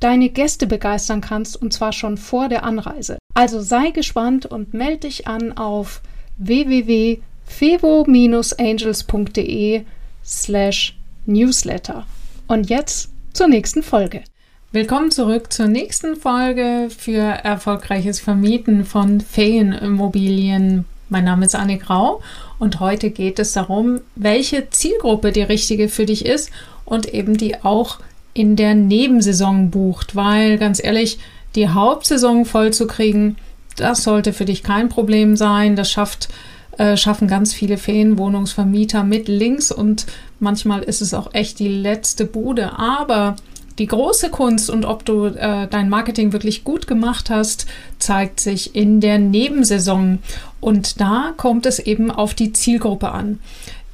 deine Gäste begeistern kannst, und zwar schon vor der Anreise. Also sei gespannt und melde dich an auf www.fevo-angels.de slash newsletter. Und jetzt zur nächsten Folge. Willkommen zurück zur nächsten Folge für erfolgreiches Vermieten von Ferienimmobilien. Mein Name ist Anne Grau und heute geht es darum, welche Zielgruppe die richtige für dich ist und eben die auch in der Nebensaison bucht, weil ganz ehrlich, die Hauptsaison voll zu kriegen, das sollte für dich kein Problem sein. Das schafft äh, schaffen ganz viele Ferienwohnungsvermieter mit links und manchmal ist es auch echt die letzte Bude. Aber die große Kunst und ob du äh, dein Marketing wirklich gut gemacht hast, zeigt sich in der Nebensaison. Und da kommt es eben auf die Zielgruppe an.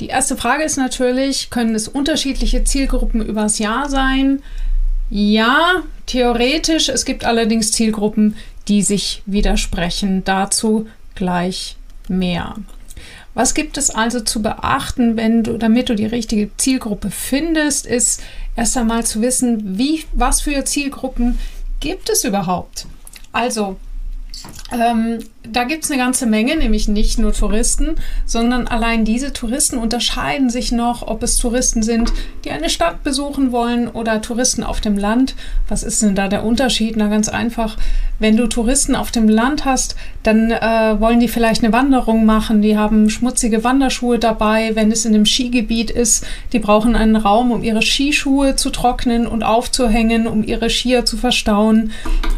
Die erste Frage ist natürlich, können es unterschiedliche Zielgruppen übers Jahr sein? Ja, theoretisch. Es gibt allerdings Zielgruppen, die sich widersprechen. Dazu gleich mehr. Was gibt es also zu beachten, wenn du, damit du die richtige Zielgruppe findest, ist erst einmal zu wissen, wie, was für Zielgruppen gibt es überhaupt? Also, ähm, da gibt es eine ganze Menge, nämlich nicht nur Touristen, sondern allein diese Touristen unterscheiden sich noch, ob es Touristen sind, die eine Stadt besuchen wollen oder Touristen auf dem Land. Was ist denn da der Unterschied? Na ganz einfach, wenn du Touristen auf dem Land hast, dann äh, wollen die vielleicht eine Wanderung machen, die haben schmutzige Wanderschuhe dabei, wenn es in einem Skigebiet ist, die brauchen einen Raum, um ihre Skischuhe zu trocknen und aufzuhängen, um ihre Skier zu verstauen.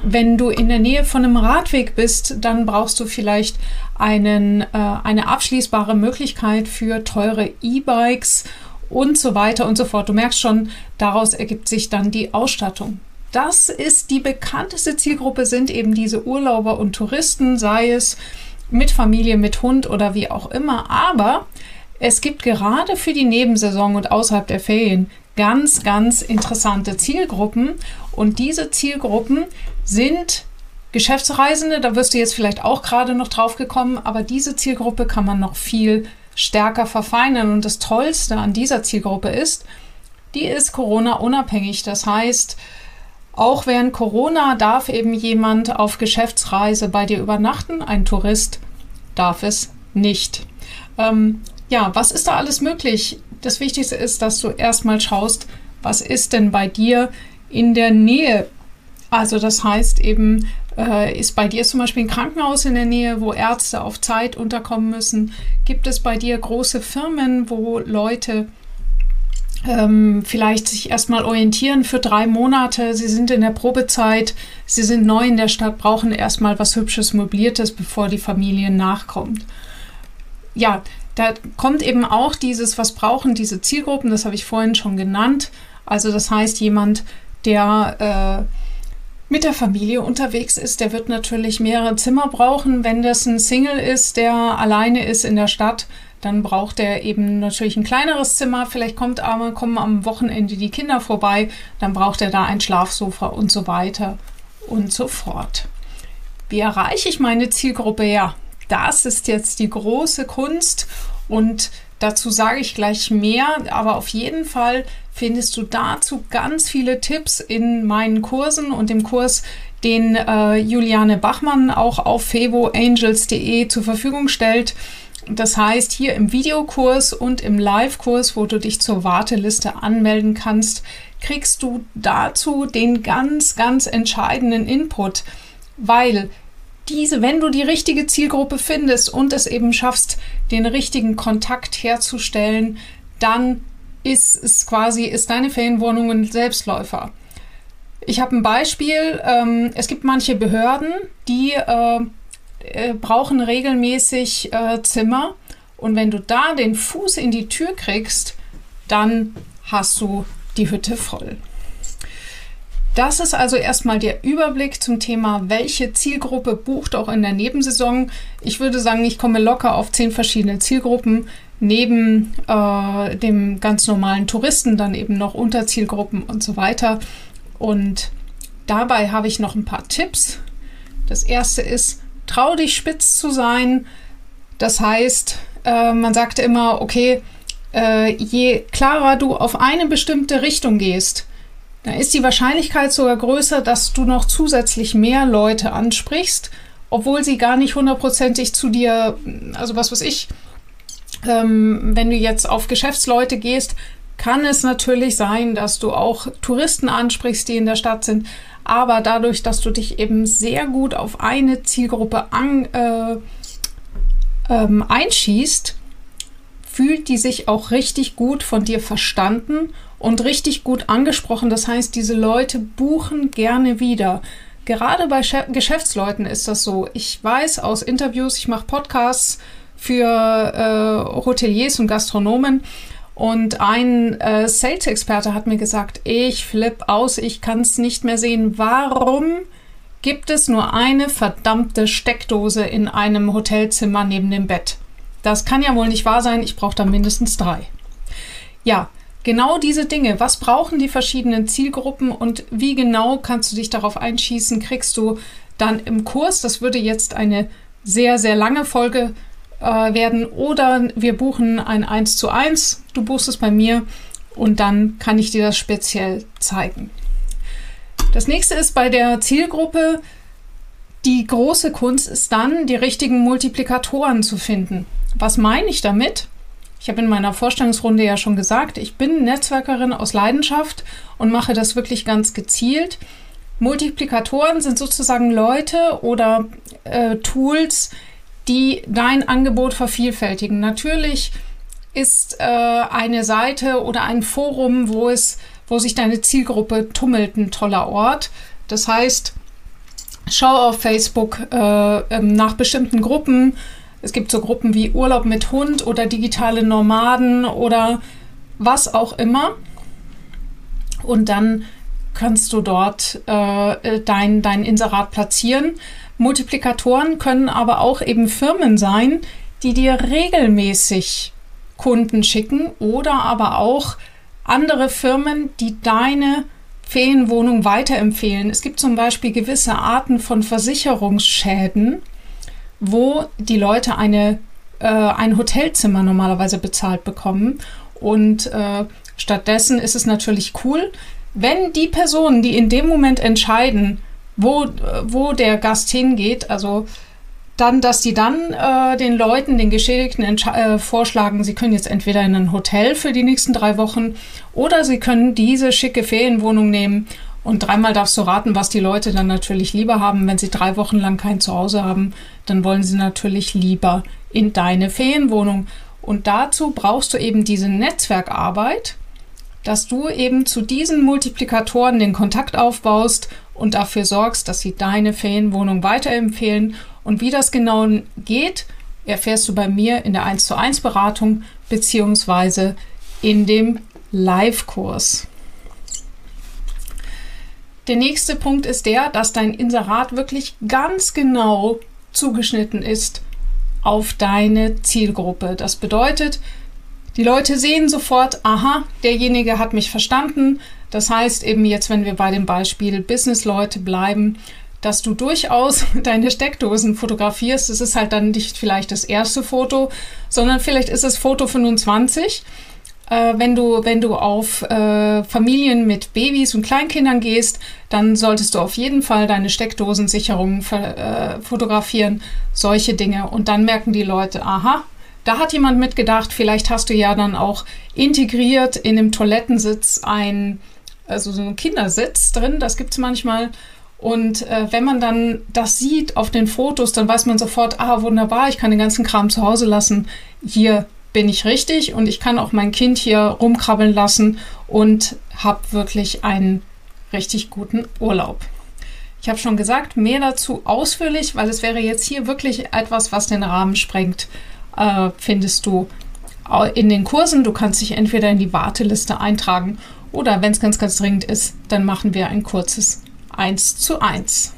Wenn du in der Nähe von einem Radweg bist, dann brauchst du vielleicht einen, äh, eine abschließbare Möglichkeit für teure E-Bikes und so weiter und so fort. Du merkst schon, daraus ergibt sich dann die Ausstattung. Das ist die bekannteste Zielgruppe, sind eben diese Urlauber und Touristen, sei es mit Familie, mit Hund oder wie auch immer. Aber es gibt gerade für die Nebensaison und außerhalb der Ferien ganz, ganz interessante Zielgruppen. Und diese Zielgruppen sind Geschäftsreisende, da wirst du jetzt vielleicht auch gerade noch drauf gekommen, aber diese Zielgruppe kann man noch viel stärker verfeinern. Und das Tollste an dieser Zielgruppe ist, die ist Corona-unabhängig. Das heißt, auch während Corona darf eben jemand auf Geschäftsreise bei dir übernachten. Ein Tourist darf es nicht. Ähm, ja, was ist da alles möglich? Das Wichtigste ist, dass du erstmal schaust, was ist denn bei dir in der Nähe? Also das heißt eben, äh, ist bei dir zum Beispiel ein Krankenhaus in der Nähe, wo Ärzte auf Zeit unterkommen müssen? Gibt es bei dir große Firmen, wo Leute ähm, vielleicht sich erstmal orientieren für drei Monate? Sie sind in der Probezeit, sie sind neu in der Stadt, brauchen erstmal was Hübsches, Möbliertes, bevor die Familie nachkommt. Ja, da kommt eben auch dieses, was brauchen diese Zielgruppen, das habe ich vorhin schon genannt. Also das heißt, jemand, der äh, mit der Familie unterwegs ist, der wird natürlich mehrere Zimmer brauchen. Wenn das ein Single ist, der alleine ist in der Stadt, dann braucht er eben natürlich ein kleineres Zimmer. Vielleicht kommt aber, kommen am Wochenende die Kinder vorbei, dann braucht er da ein Schlafsofa und so weiter und so fort. Wie erreiche ich meine Zielgruppe? Ja, das ist jetzt die große Kunst und dazu sage ich gleich mehr, aber auf jeden Fall findest du dazu ganz viele Tipps in meinen Kursen und dem Kurs, den äh, Juliane Bachmann auch auf fevoangels.de zur Verfügung stellt. Das heißt, hier im Videokurs und im Live-Kurs, wo du dich zur Warteliste anmelden kannst, kriegst du dazu den ganz, ganz entscheidenden Input, weil diese, wenn du die richtige Zielgruppe findest und es eben schaffst, den richtigen Kontakt herzustellen, dann ist es quasi, ist deine Ferienwohnung ein Selbstläufer. Ich habe ein Beispiel. Ähm, es gibt manche Behörden, die äh, äh, brauchen regelmäßig äh, Zimmer. Und wenn du da den Fuß in die Tür kriegst, dann hast du die Hütte voll. Das ist also erstmal der Überblick zum Thema, welche Zielgruppe bucht auch in der Nebensaison. Ich würde sagen, ich komme locker auf zehn verschiedene Zielgruppen. Neben äh, dem ganz normalen Touristen dann eben noch Unterzielgruppen und so weiter. Und dabei habe ich noch ein paar Tipps. Das erste ist, trau dich spitz zu sein. Das heißt, äh, man sagt immer, okay, äh, je klarer du auf eine bestimmte Richtung gehst, dann ist die Wahrscheinlichkeit sogar größer, dass du noch zusätzlich mehr Leute ansprichst, obwohl sie gar nicht hundertprozentig zu dir, also was weiß ich, ähm, wenn du jetzt auf Geschäftsleute gehst, kann es natürlich sein, dass du auch Touristen ansprichst, die in der Stadt sind. Aber dadurch, dass du dich eben sehr gut auf eine Zielgruppe an, äh, ähm, einschießt, fühlt die sich auch richtig gut von dir verstanden und richtig gut angesprochen. Das heißt, diese Leute buchen gerne wieder. Gerade bei Geschäftsleuten ist das so. Ich weiß aus Interviews, ich mache Podcasts für äh, Hoteliers und Gastronomen. Und ein äh, Sales-Experte hat mir gesagt, ich flipp aus, ich kann es nicht mehr sehen. Warum gibt es nur eine verdammte Steckdose in einem Hotelzimmer neben dem Bett? Das kann ja wohl nicht wahr sein, ich brauche da mindestens drei. Ja, genau diese Dinge. Was brauchen die verschiedenen Zielgruppen und wie genau kannst du dich darauf einschießen, kriegst du dann im Kurs. Das würde jetzt eine sehr, sehr lange Folge äh, werden. Oder wir buchen ein 1 zu 1. Du buchst es bei mir und dann kann ich dir das speziell zeigen. Das nächste ist bei der Zielgruppe, die große Kunst ist dann, die richtigen Multiplikatoren zu finden. Was meine ich damit? Ich habe in meiner Vorstellungsrunde ja schon gesagt, ich bin Netzwerkerin aus Leidenschaft und mache das wirklich ganz gezielt. Multiplikatoren sind sozusagen Leute oder äh, Tools, die dein Angebot vervielfältigen. Natürlich ist äh, eine Seite oder ein Forum, wo es, wo sich deine Zielgruppe tummelt, ein toller Ort. Das heißt, schau auf Facebook äh, ähm, nach bestimmten Gruppen, es gibt so Gruppen wie Urlaub mit Hund oder digitale Nomaden oder was auch immer. Und dann kannst du dort äh, dein, dein Inserat platzieren. Multiplikatoren können aber auch eben Firmen sein, die dir regelmäßig Kunden schicken oder aber auch andere Firmen, die deine Ferienwohnung weiterempfehlen. Es gibt zum Beispiel gewisse Arten von Versicherungsschäden, wo die Leute eine, äh, ein Hotelzimmer normalerweise bezahlt bekommen. Und äh, stattdessen ist es natürlich cool, wenn die Personen, die in dem Moment entscheiden, wo, wo der Gast hingeht, also dann, dass die dann äh, den Leuten, den Geschädigten äh, vorschlagen, sie können jetzt entweder in ein Hotel für die nächsten drei Wochen oder sie können diese schicke Ferienwohnung nehmen und dreimal darfst du raten, was die Leute dann natürlich lieber haben. Wenn sie drei Wochen lang kein Zuhause haben, dann wollen sie natürlich lieber in deine Ferienwohnung. Und dazu brauchst du eben diese Netzwerkarbeit, dass du eben zu diesen Multiplikatoren den Kontakt aufbaust und dafür sorgst, dass sie deine Ferienwohnung weiterempfehlen. Und wie das genau geht, erfährst du bei mir in der 1 zu 1 Beratung beziehungsweise in dem Live-Kurs. Der nächste Punkt ist der, dass dein Inserat wirklich ganz genau zugeschnitten ist auf deine Zielgruppe. Das bedeutet, die Leute sehen sofort, aha, derjenige hat mich verstanden. Das heißt eben jetzt, wenn wir bei dem Beispiel Business-Leute bleiben, dass du durchaus deine Steckdosen fotografierst. Das ist halt dann nicht vielleicht das erste Foto, sondern vielleicht ist es Foto 25 äh, wenn, du, wenn du auf äh, Familien mit Babys und Kleinkindern gehst, dann solltest du auf jeden Fall deine Steckdosensicherung äh, fotografieren, solche Dinge. Und dann merken die Leute, aha, da hat jemand mitgedacht, vielleicht hast du ja dann auch integriert in dem Toilettensitz ein, also so einen Kindersitz drin, das gibt es manchmal. Und äh, wenn man dann das sieht auf den Fotos, dann weiß man sofort, ah, wunderbar, ich kann den ganzen Kram zu Hause lassen. Hier bin ich richtig und ich kann auch mein Kind hier rumkrabbeln lassen und habe wirklich einen richtig guten Urlaub. Ich habe schon gesagt, mehr dazu ausführlich, weil es wäre jetzt hier wirklich etwas, was den Rahmen sprengt, äh, findest du in den Kursen. Du kannst dich entweder in die Warteliste eintragen Oder wenn es ganz, ganz dringend ist, dann machen wir ein kurzes 1 zu 1.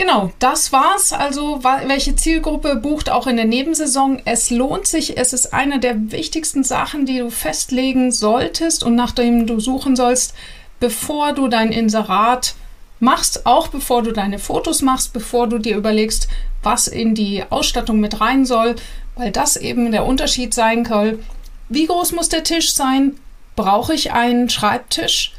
Genau, das war's. Also, welche Zielgruppe bucht auch in der Nebensaison? Es lohnt sich. Es ist eine der wichtigsten Sachen, die du festlegen solltest und nachdem du suchen sollst, bevor du dein Inserat machst, auch bevor du deine Fotos machst, bevor du dir überlegst, was in die Ausstattung mit rein soll, weil das eben der Unterschied sein soll. Wie groß muss der Tisch sein? Brauche ich einen Schreibtisch?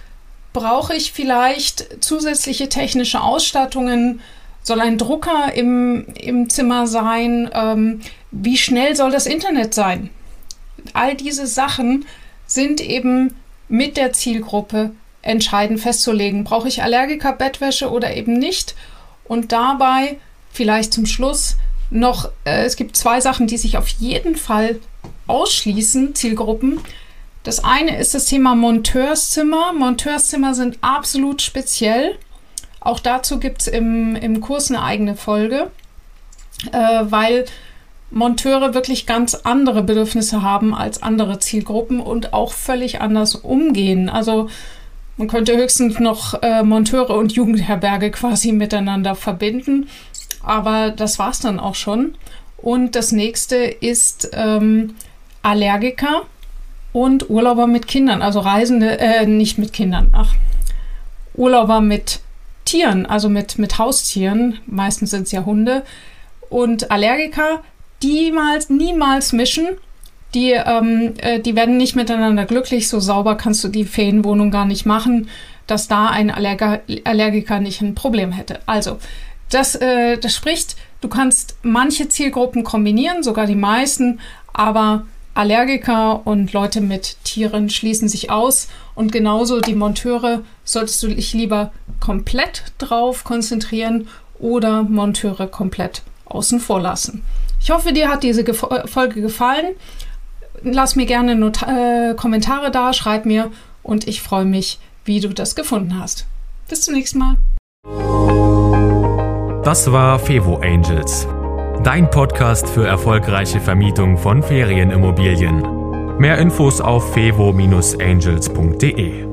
Brauche ich vielleicht zusätzliche technische Ausstattungen? Soll ein Drucker im, im Zimmer sein? Ähm, wie schnell soll das Internet sein? All diese Sachen sind eben mit der Zielgruppe entscheidend festzulegen. Brauche ich Allergiker-Bettwäsche oder eben nicht? Und dabei vielleicht zum Schluss noch, äh, es gibt zwei Sachen, die sich auf jeden Fall ausschließen, Zielgruppen. Das eine ist das Thema Monteurszimmer. Monteurszimmer sind absolut speziell. Auch dazu gibt es im, im Kurs eine eigene Folge, äh, weil Monteure wirklich ganz andere Bedürfnisse haben als andere Zielgruppen und auch völlig anders umgehen. Also man könnte höchstens noch äh, Monteure und Jugendherberge quasi miteinander verbinden, aber das war es dann auch schon. Und das nächste ist ähm, Allergiker und Urlauber mit Kindern, also Reisende, äh, nicht mit Kindern, ach, Urlauber mit Tieren, also mit, mit Haustieren, meistens sind es ja Hunde, und Allergiker, die mal, niemals mischen. Die, ähm, äh, die werden nicht miteinander glücklich. So sauber kannst du die Ferienwohnung gar nicht machen, dass da ein Allerger Allergiker nicht ein Problem hätte. Also, das, äh, das spricht, du kannst manche Zielgruppen kombinieren, sogar die meisten, aber Allergiker und Leute mit Tieren schließen sich aus und genauso die Monteure solltest du dich lieber komplett drauf konzentrieren oder Monteure komplett außen vor lassen. Ich hoffe, dir hat diese Folge gefallen. Lass mir gerne Not äh, Kommentare da, schreib mir und ich freue mich, wie du das gefunden hast. Bis zum nächsten Mal. Das war Fevo Angels dein Podcast für erfolgreiche Vermietung von Ferienimmobilien. Mehr Infos auf fevo-angels.de.